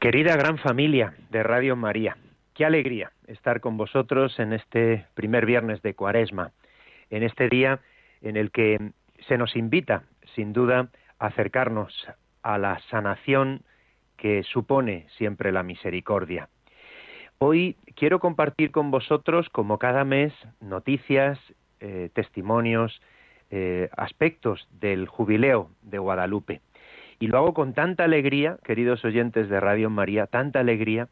Querida gran familia de Radio María, qué alegría estar con vosotros en este primer viernes de Cuaresma, en este día en el que se nos invita, sin duda, a acercarnos a la sanación que supone siempre la misericordia. Hoy quiero compartir con vosotros, como cada mes, noticias, eh, testimonios, eh, aspectos del jubileo de Guadalupe. Y lo hago con tanta alegría, queridos oyentes de Radio María, tanta alegría,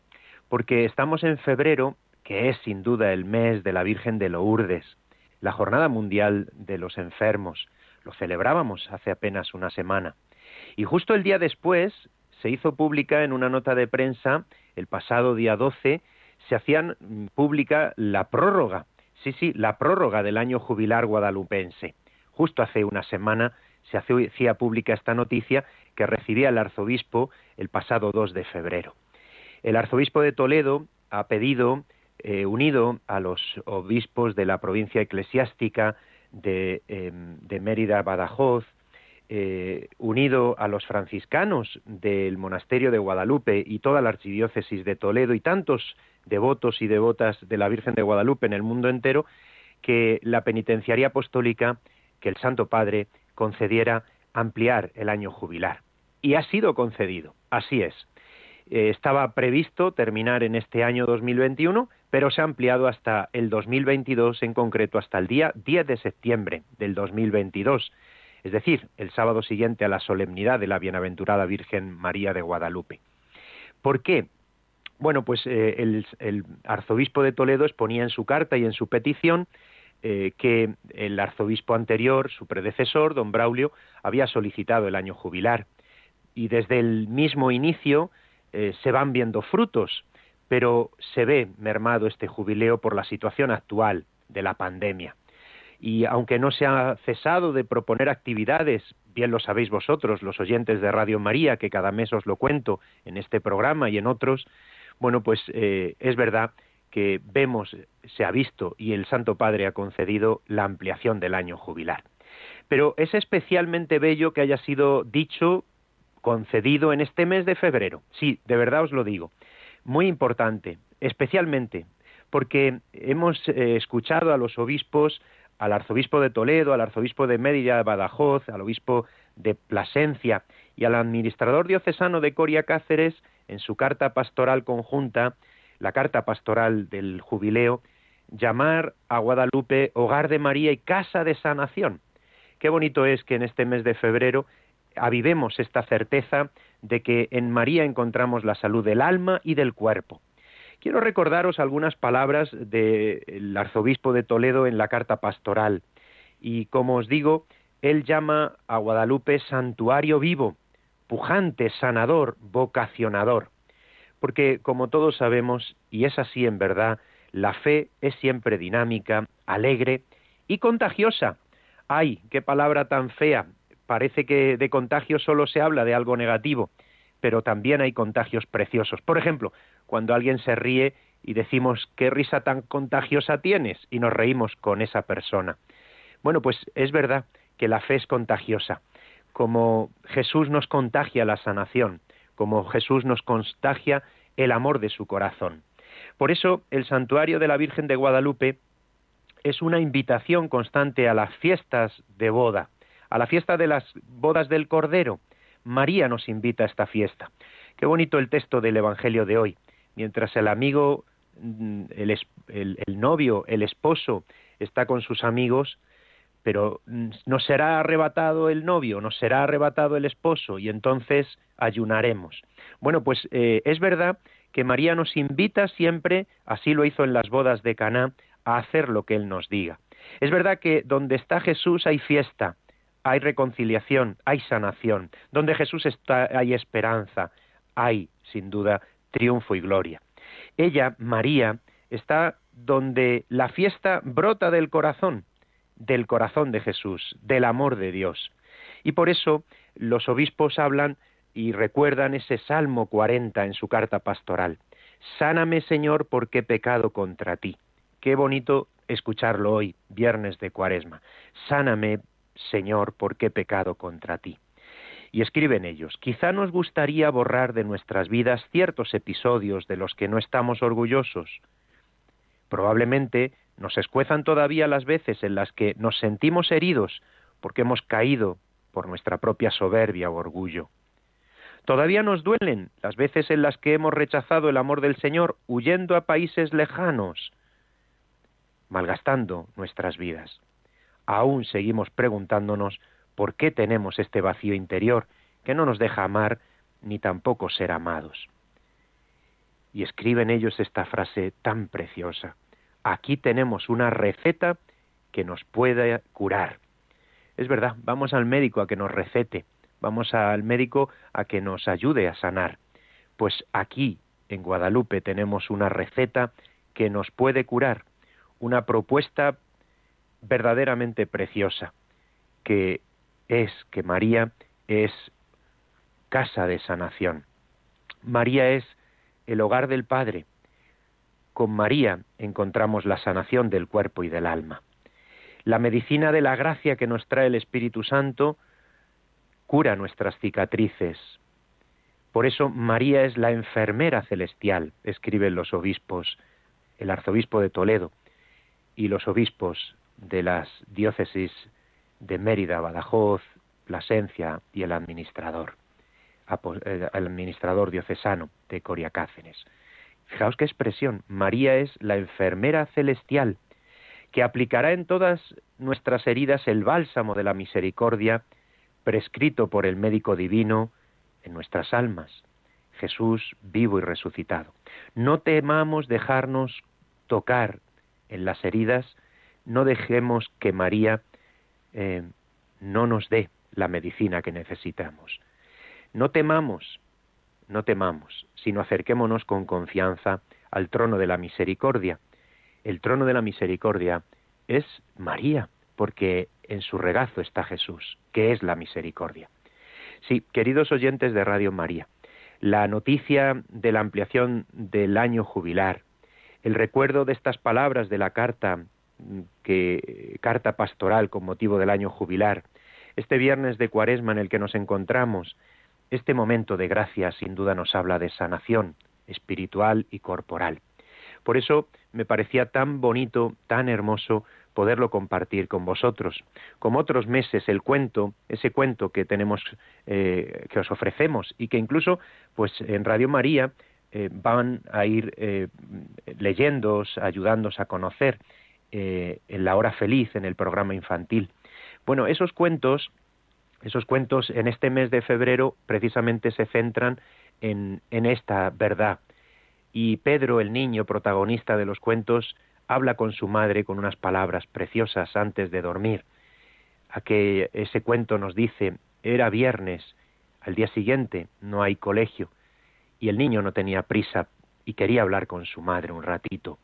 porque estamos en febrero, que es sin duda el mes de la Virgen de Lourdes, la Jornada Mundial de los Enfermos. Lo celebrábamos hace apenas una semana. Y justo el día después se hizo pública en una nota de prensa, el pasado día 12, se hacían mm, pública la prórroga, sí, sí, la prórroga del año jubilar guadalupense. Justo hace una semana se hacía pública esta noticia que recibía el arzobispo el pasado 2 de febrero. El arzobispo de Toledo ha pedido, eh, unido a los obispos de la provincia eclesiástica de, em, Mérida, Badajoz, eh, unido a los franciscanos del monasterio de Guadalupe y toda la archidiócesis de Toledo y tantos devotos y devotas de la Virgen de Guadalupe en el mundo entero, que la penitenciaría apostólica, que el Santo Padre concediera ampliar el año jubilar y ha sido concedido. Así es. Eh, estaba previsto terminar en este año 2021, pero se ha ampliado hasta el 2022, en concreto hasta el día 10 de septiembre del 2022, es decir, el sábado siguiente a la solemnidad de la Bienaventurada Virgen María de Guadalupe. ¿Por qué? Bueno, pues eh, el, arzobispo de Toledo exponía en su carta y en su petición eh, que el arzobispo anterior, su predecesor, don Braulio, había solicitado el año jubilar y desde el mismo inicio eh, se van viendo frutos, pero se ve mermado este jubileo por la situación actual de la pandemia. Y aunque no se ha cesado de proponer actividades, bien lo sabéis vosotros, los oyentes de Radio María, que cada mes os lo cuento en este programa y en otros, bueno, pues eh, es verdad que vemos, se ha visto y el Santo Padre ha concedido la ampliación del año jubilar. Pero es especialmente bello que haya sido dicho concedido en este mes de febrero. Sí, de verdad os lo digo. Muy importante, especialmente porque hemos eh, escuchado a los obispos, al arzobispo de Toledo, al arzobispo de Mérida de Badajoz, al obispo de Plasencia y al administrador diocesano de Coria Cáceres en su carta pastoral conjunta, la carta pastoral del jubileo, llamar a Guadalupe hogar de María y casa de sanación. Qué bonito es que en este mes de febrero avivemos esta certeza de que en María encontramos la salud del alma y del cuerpo. Quiero recordaros algunas palabras del arzobispo de Toledo en la carta pastoral. Y como os digo, él llama a Guadalupe santuario vivo, pujante, sanador, vocacionador. Porque, como todos sabemos, y es así en verdad, la fe es siempre dinámica, alegre y contagiosa. ¡Ay, qué palabra tan fea! Parece que de contagio solo se habla de algo negativo, pero también hay contagios preciosos. Por ejemplo, cuando alguien se ríe y decimos qué risa tan contagiosa tienes y nos reímos con esa persona. Bueno, pues es verdad que la fe es contagiosa. Como Jesús nos contagia la sanación, como Jesús nos contagia el amor de su corazón. Por eso el santuario de la Virgen de Guadalupe es una invitación constante a las fiestas de boda, a la fiesta de las bodas del Cordero. María nos invita a esta fiesta. Qué bonito el texto del Evangelio de hoy. Mientras el amigo, mm, el, novio, el esposo está con sus amigos, pero mm, nos será arrebatado el novio, nos será arrebatado el esposo y entonces ayunaremos. Bueno, pues eh, es verdad que María nos invita siempre, así lo hizo en las bodas de Caná, a hacer lo que él nos diga. Es verdad que donde está Jesús hay fiesta, hay reconciliación, hay sanación. Donde Jesús está hay esperanza, hay, sin duda, triunfo y gloria. Ella, María, está donde la fiesta brota del corazón, del corazón de Jesús, del amor de Dios. Y por eso los obispos hablan y recuerdan ese Salmo 40 en su carta pastoral. Sáname, Señor, porque he pecado contra ti. Qué bonito escucharlo hoy, viernes de Cuaresma. Sáname, Señor, porque he pecado contra ti. Y escriben ellos, quizá nos gustaría borrar de nuestras vidas ciertos episodios de los que no estamos orgullosos. Probablemente nos escuezan todavía las veces en las que nos sentimos heridos porque hemos caído por nuestra propia soberbia o orgullo. Todavía nos duelen las veces en las que hemos rechazado el amor del Señor huyendo a países lejanos, malgastando nuestras vidas. Aún seguimos preguntándonos por qué tenemos este vacío interior que no nos deja amar ni tampoco ser amados. Y escriben ellos esta frase tan preciosa. Aquí tenemos una receta que nos puede curar. Es verdad, vamos al médico a que nos recete, vamos al médico a que nos ayude a sanar. Pues aquí, en Guadalupe, tenemos una receta que nos puede curar, una propuesta verdaderamente preciosa, que es que María es casa de sanación. María es el hogar del Padre. Con María encontramos la sanación del cuerpo y del alma. La medicina de la gracia que nos trae el Espíritu Santo cura nuestras cicatrices. Por eso María es la enfermera celestial, escriben los obispos, el arzobispo de Toledo y los obispos de las diócesis de Mérida, Badajoz, Plasencia y el administrador, el administrador diocesano de Coriacácenes. Fijaos qué expresión, María es la enfermera celestial, que aplicará en todas nuestras heridas el bálsamo de la misericordia prescrito por el médico divino en nuestras almas, Jesús vivo y resucitado. No temamos dejarnos tocar en las heridas no dejemos que María eh, no nos dé la medicina que necesitamos. No temamos, no temamos, sino acerquémonos con confianza al trono de la misericordia. El trono de la misericordia es María, porque en su regazo está Jesús, que es la misericordia. Sí, queridos oyentes de Radio María, la noticia de la ampliación del año jubilar, el recuerdo de estas palabras de la carta que carta pastoral con motivo del año jubilar, este viernes de cuaresma en el que nos encontramos, este momento de gracia sin duda nos habla de sanación espiritual y corporal. Por eso me parecía tan bonito, tan hermoso poderlo compartir con vosotros. Como otros meses, el cuento, ese cuento que tenemos, eh, que os ofrecemos y que incluso, pues en Radio María eh, van a ir eh, leyéndoos, ayudándoos a conocer eh, en la hora feliz, en el programa infantil. Bueno, esos cuentos, esos cuentos en este mes de febrero precisamente se centran en, en esta verdad. Y Pedro, el niño protagonista de los cuentos, habla con su madre con unas palabras preciosas antes de dormir. A que ese cuento nos dice, era viernes, al día siguiente no hay colegio, y el niño no tenía prisa y quería hablar con su madre un ratito.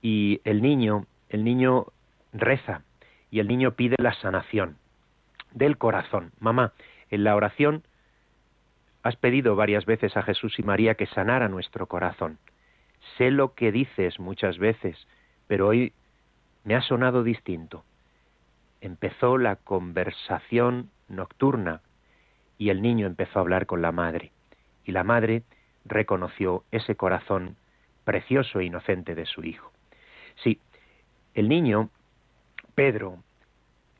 Y el niño el niño reza y el niño pide la sanación del corazón. Mamá, en la oración has pedido varias veces a Jesús y María que sanara nuestro corazón. Sé lo que dices muchas veces, pero hoy me ha sonado distinto. Empezó la conversación nocturna y el niño empezó a hablar con la madre. Y la madre reconoció ese corazón precioso e inocente de su hijo. Sí, el niño, Pedro,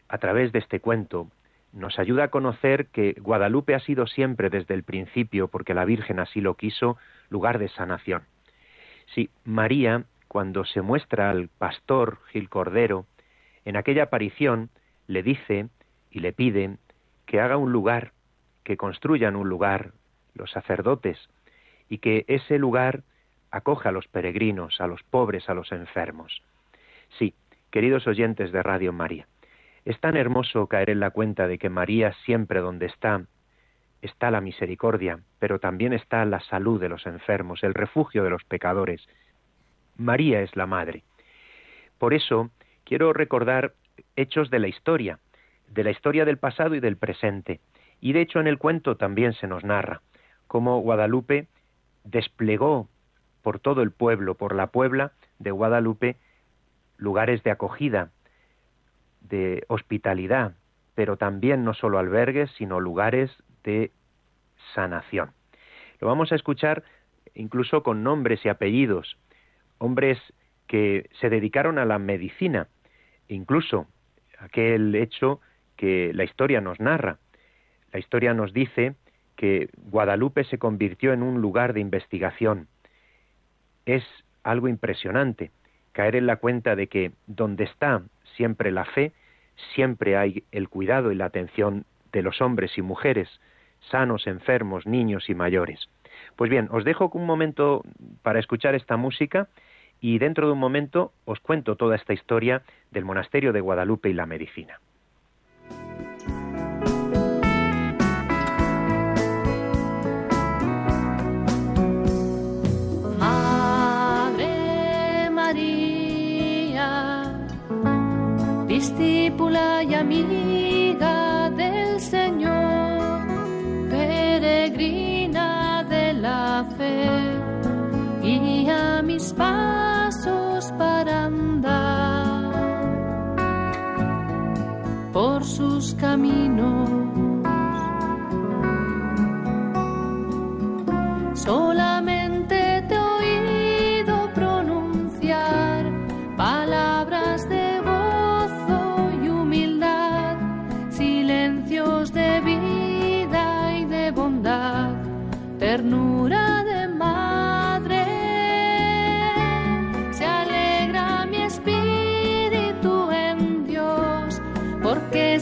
a través de este cuento, nos ayuda a conocer que Guadalupe ha sido siempre desde el principio, porque la Virgen así lo quiso, lugar de sanación. Sí, María, cuando se muestra al pastor Gil Cordero, en aquella aparición le dice y le pide que haga un lugar, que construyan un lugar los sacerdotes, y que ese lugar acoja a los peregrinos, a los pobres, a los enfermos. Sí, queridos oyentes de Radio María, es tan hermoso caer en la cuenta de que María siempre donde está está la misericordia, pero también está la salud de los enfermos, el refugio de los pecadores. María es la Madre. Por eso quiero recordar hechos de la historia, de la historia del pasado y del presente. Y de hecho en el cuento también se nos narra cómo Guadalupe desplegó por todo el pueblo, por la Puebla de Guadalupe, lugares de acogida, de hospitalidad, pero también no solo albergues, sino lugares de sanación. Lo vamos a escuchar incluso con nombres y apellidos, hombres que se dedicaron a la medicina, incluso aquel hecho que la historia nos narra. La historia nos dice que Guadalupe se convirtió en un lugar de investigación. Es algo impresionante caer en la cuenta de que donde está siempre la fe, siempre hay el cuidado y la atención de los hombres y mujeres, sanos, enfermos, niños y mayores. Pues bien, os dejo un momento para escuchar esta música y dentro de un momento os cuento toda esta historia del monasterio de Guadalupe y la medicina. Discípula y amiga del Señor, peregrina de la fe, guía mis pasos para andar por sus caminos.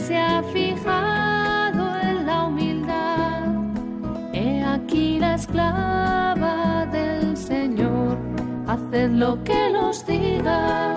Se ha fijado en la humildad. He aquí la esclava del Señor, haced lo que los diga.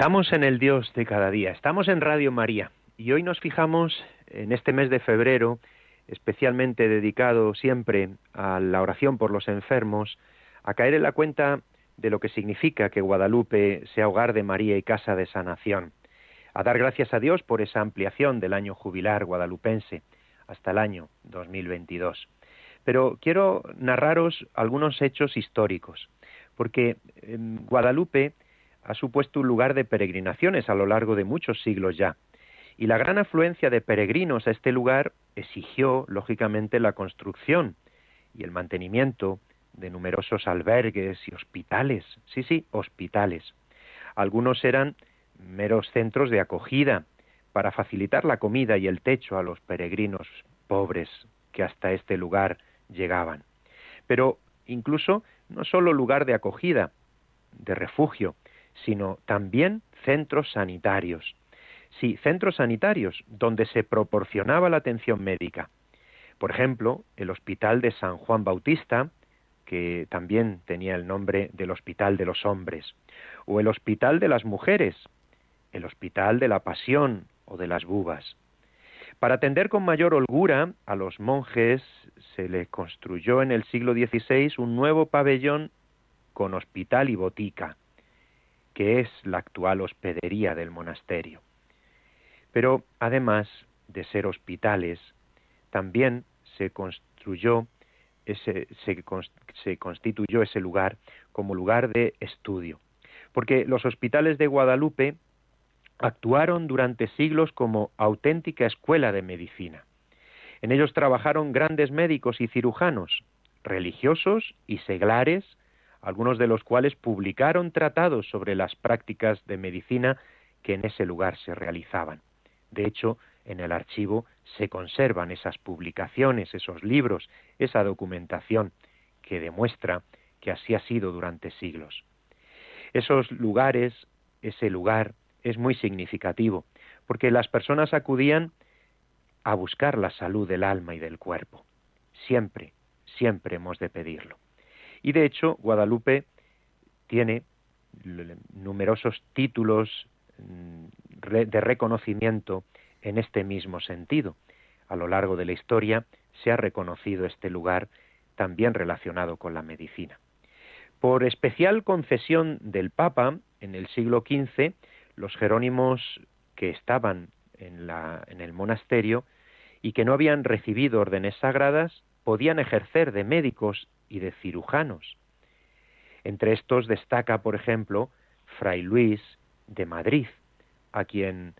Estamos en el Dios de cada día, estamos en Radio María y hoy nos fijamos en este mes de febrero, especialmente dedicado siempre a la oración por los enfermos, a caer en la cuenta de lo que significa que Guadalupe sea hogar de María y casa de sanación, a dar gracias a Dios por esa ampliación del año jubilar guadalupense hasta el año 2022. Pero quiero narraros algunos hechos históricos, porque en Guadalupe ha supuesto un lugar de peregrinaciones a lo largo de muchos siglos ya. Y la gran afluencia de peregrinos a este lugar exigió, lógicamente, la construcción y el mantenimiento de numerosos albergues y hospitales. Sí, sí, hospitales. Algunos eran meros centros de acogida para facilitar la comida y el techo a los peregrinos pobres que hasta este lugar llegaban. Pero incluso no solo lugar de acogida, de refugio, sino también centros sanitarios. Sí, centros sanitarios donde se proporcionaba la atención médica. Por ejemplo, el Hospital de San Juan Bautista, que también tenía el nombre del Hospital de los Hombres, o el Hospital de las Mujeres, el Hospital de la Pasión o de las Bubas. Para atender con mayor holgura a los monjes se le construyó en el siglo XVI un nuevo pabellón con hospital y botica, que es la actual hospedería del monasterio. Pero además de ser hospitales, también se construyó ese, se, constituyó ese lugar como lugar de estudio, porque los hospitales de Guadalupe actuaron durante siglos como auténtica escuela de medicina. En ellos trabajaron grandes médicos y cirujanos, religiosos y seglares, algunos de los cuales publicaron tratados sobre las prácticas de medicina que en ese lugar se realizaban. De hecho, en el archivo se conservan esas publicaciones, esos libros, esa documentación que demuestra que así ha sido durante siglos. Esos lugares, ese lugar es muy significativo, porque las personas acudían a buscar la salud del alma y del cuerpo. Siempre, siempre hemos de pedirlo. Y de hecho, Guadalupe tiene numerosos títulos mm, de reconocimiento en este mismo sentido. A lo largo de la historia se ha reconocido este lugar también relacionado con la medicina. Por especial concesión del Papa, en el siglo XV, los jerónimos que estaban en, en el monasterio y que no habían recibido órdenes sagradas podían ejercer de médicos y de cirujanos. Entre estos destaca, por ejemplo, Fray Luis de Madrid, a quien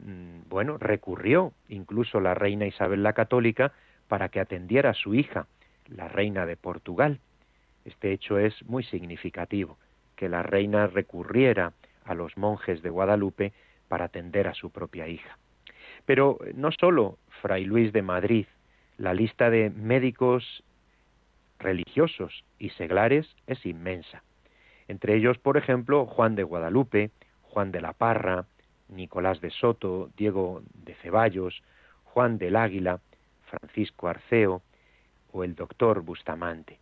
Mm, bueno, recurrió incluso la reina Isabel la Católica para que atendiera a su hija, la reina de Portugal. Este hecho es muy significativo, que la reina recurriera a los monjes de Guadalupe para atender a su propia hija. Pero no solo Fray Luis de Madrid, la lista de médicos religiosos y seglares es inmensa. Entre ellos, por ejemplo, Juan de Guadalupe, Juan de la Parra, Nicolás de Soto, Diego de Ceballos, Juan del Águila, Francisco Arceo o el doctor Bustamante.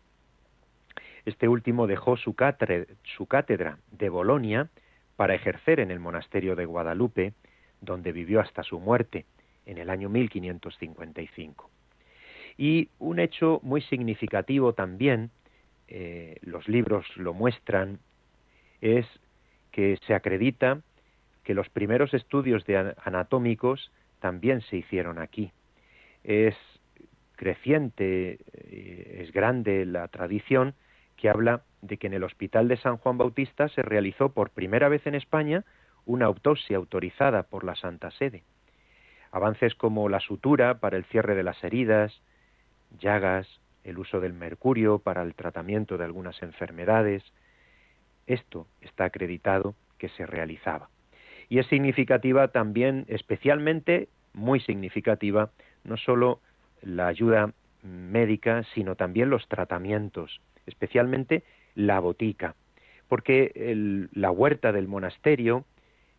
Este último dejó su cátedra, de Bolonia para ejercer en el monasterio de Guadalupe, donde vivió hasta su muerte en el año 1555. Y un hecho muy significativo también, eh, los libros lo muestran, es que se acredita que los primeros estudios de anatómicos también se hicieron aquí. Es creciente, eh, es grande la tradición que habla de que en el Hospital de San Juan Bautista se realizó por primera vez en España una autopsia autorizada por la Santa Sede. Avances como la sutura para el cierre de las heridas, llagas, el uso del mercurio para el tratamiento de algunas enfermedades, esto está acreditado que se realizaba y es significativa también, especialmente muy significativa, no solo la ayuda médica, sino también los tratamientos, especialmente la botica, porque la huerta del monasterio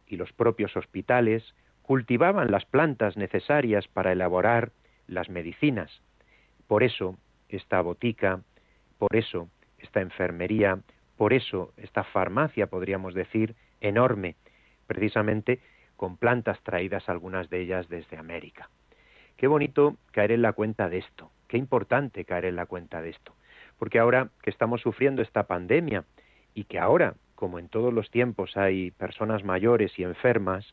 y los propios hospitales cultivaban las plantas necesarias para elaborar las medicinas. Por eso esta botica, por eso esta enfermería, por eso esta farmacia, podríamos decir, enorme, precisamente con plantas traídas algunas de ellas desde América. Qué bonito caer en la cuenta de esto, qué importante caer en la cuenta de esto, porque ahora que estamos sufriendo esta pandemia y que ahora, como en todos los tiempos, hay personas mayores y enfermas,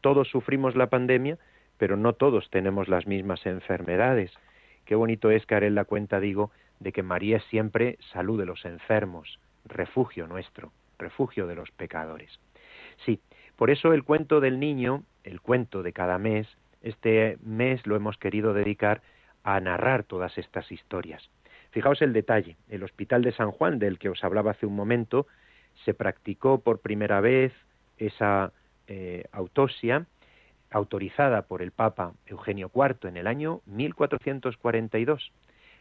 todos sufrimos la pandemia, pero no todos tenemos las mismas enfermedades. Qué bonito es caer en la cuenta, digo, de que María es siempre salud de los enfermos, refugio nuestro, refugio de los pecadores. Sí, por eso el cuento del niño, el cuento de cada mes, este mes lo hemos querido dedicar a narrar todas estas historias. Fijaos el detalle, el Hospital de San Juan, del que os hablaba hace un momento, se practicó por primera vez esa eh, autopsia autorizada por el Papa Eugenio IV en el año 1442.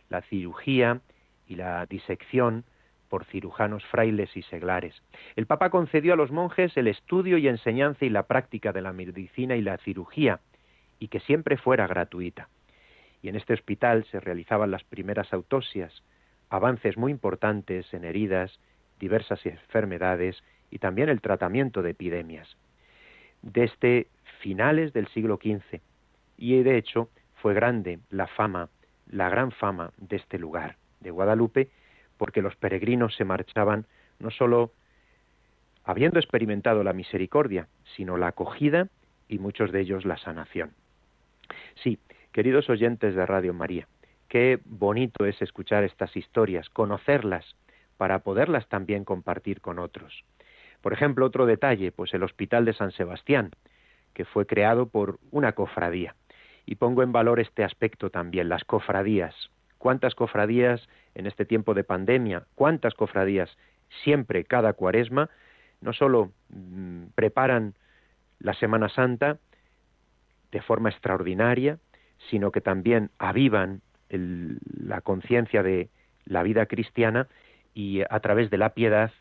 La cirugía y la disección por cirujanos frailes y seglares. El Papa concedió a los monjes el estudio y enseñanza y la práctica de la medicina y la cirugía, y que siempre fuera gratuita. Y en este hospital se realizaban las primeras autopsias, avances muy importantes en heridas, diversas enfermedades y también el tratamiento de epidemias. Desde finales del siglo XV, y de hecho fue grande la fama, la gran fama de este lugar, de Guadalupe, porque los peregrinos se marchaban no sólo habiendo experimentado la misericordia, sino la acogida y muchos de ellos la sanación. Sí, queridos oyentes de Radio María, qué bonito es escuchar estas historias, conocerlas, para poderlas también compartir con otros. Por ejemplo, otro detalle, pues el Hospital de San Sebastián, que fue creado por una cofradía. Y pongo en valor este aspecto también, las cofradías. ¿Cuántas cofradías en este tiempo de pandemia? ¿Cuántas cofradías siempre, cada cuaresma, no solo mm, preparan la Semana Santa de forma extraordinaria, sino que también avivan la conciencia de la vida cristiana y a través de la piedad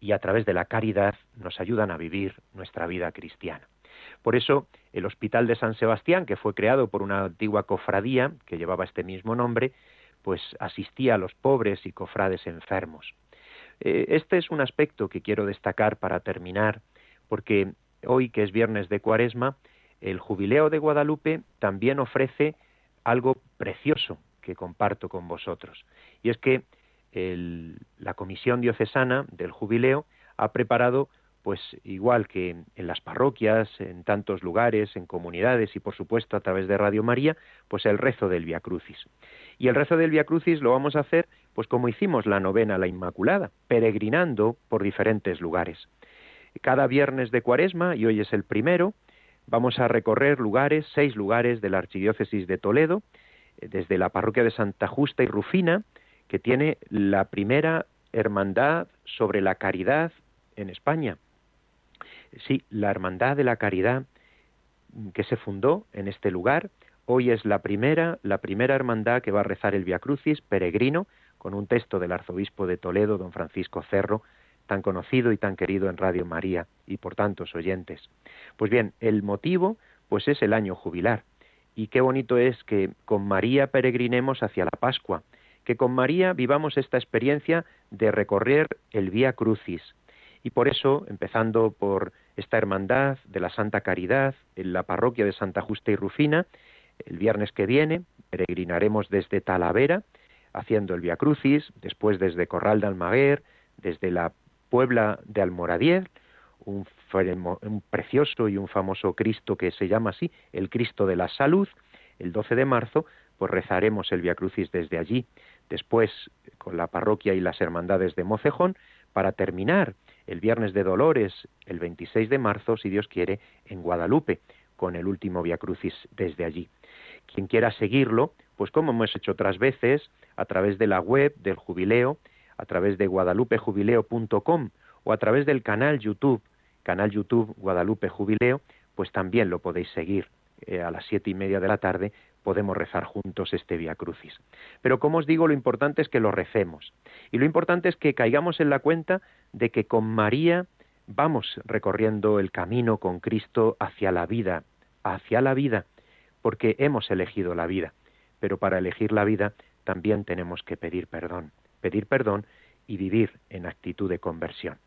y a través de la caridad nos ayudan a vivir nuestra vida cristiana. Por eso, el Hospital de San Sebastián, que fue creado por una antigua cofradía que llevaba este mismo nombre, pues asistía a los pobres y cofrades enfermos. Eh, este es un aspecto que quiero destacar para terminar, porque hoy, que es viernes de Cuaresma, el Jubileo de Guadalupe también ofrece algo precioso que comparto con vosotros. Y es que la Comisión Diocesana del Jubileo ha preparado pues igual que en las parroquias, en tantos lugares, en comunidades y por supuesto a través de Radio María, pues el rezo del Via Crucis. Y el rezo del Via Crucis lo vamos a hacer pues como hicimos la novena la Inmaculada, peregrinando por diferentes lugares. Cada viernes de Cuaresma, y hoy es el primero, vamos a recorrer lugares, seis lugares de la Archidiócesis de Toledo, eh, desde la parroquia de Santa Justa y Rufina, que tiene la primera hermandad sobre la caridad en España, Sí, la Hermandad de la Caridad que se fundó en este lugar, hoy es la primera, la primera hermandad que va a rezar el Via Crucis peregrino con un texto del arzobispo de Toledo, don Francisco Cerro, tan conocido y tan querido en Radio María y por tantos oyentes. Pues bien, el motivo pues es el año jubilar. Y qué bonito es que con María peregrinemos hacia la Pascua, que con María vivamos esta experiencia de recorrer el Vía Crucis. Y por eso, empezando por esta hermandad de la Santa Caridad en la parroquia de Santa Justa y Rufina. El viernes que viene peregrinaremos desde Talavera, haciendo el Via Crucis, después desde Corral de Almaguer, desde la Puebla de Almoradier, un, un, precioso y un famoso Cristo que se llama así, el Cristo de la Salud. El 12 de marzo, pues rezaremos el Via Crucis desde allí. Después, con la parroquia y las hermandades de Mocejón, para terminar el Viernes de Dolores, el 26 de marzo, si Dios quiere, en Guadalupe, con el último Via Crucis desde allí. Quien quiera seguirlo, pues como hemos hecho otras veces, a través de la web del jubileo, a través de guadalupejubileo.com o a través del canal YouTube, canal YouTube Guadalupe Jubileo, pues también lo podéis seguir eh, a las siete y media de la tarde podemos rezar juntos este Via Crucis. Pero como os digo, lo importante es que lo recemos. Y lo importante es que caigamos en la cuenta de que con María vamos recorriendo el camino con Cristo hacia la vida, hacia la vida, porque hemos elegido la vida. Pero para elegir la vida también tenemos que pedir perdón, pedir perdón y vivir en actitud de conversión.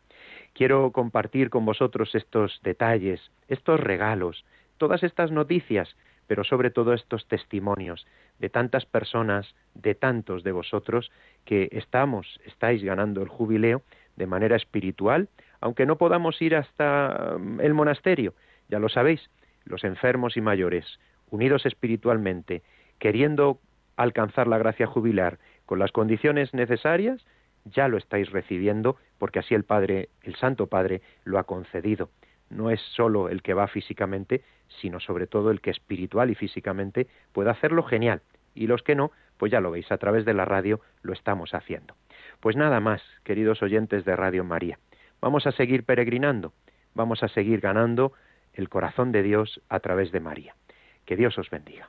Quiero compartir con vosotros estos detalles, estos regalos, todas estas noticias pero sobre todo estos testimonios de tantas personas, de tantos de vosotros que estamos, estáis ganando el jubileo de manera espiritual, aunque no podamos ir hasta mm, el monasterio, ya lo sabéis, los enfermos y mayores, unidos espiritualmente, queriendo alcanzar la gracia jubilar con las condiciones necesarias, ya lo estáis recibiendo porque así el Padre, el Santo Padre, lo ha concedido no es solo el que va físicamente, sino sobre todo el que espiritual y físicamente puede hacerlo genial. Y los que no, pues ya lo veis, a través de la radio lo estamos haciendo. Pues nada más, queridos oyentes de Radio María. Vamos a seguir peregrinando, vamos a seguir ganando el corazón de Dios a través de María. Que Dios os bendiga.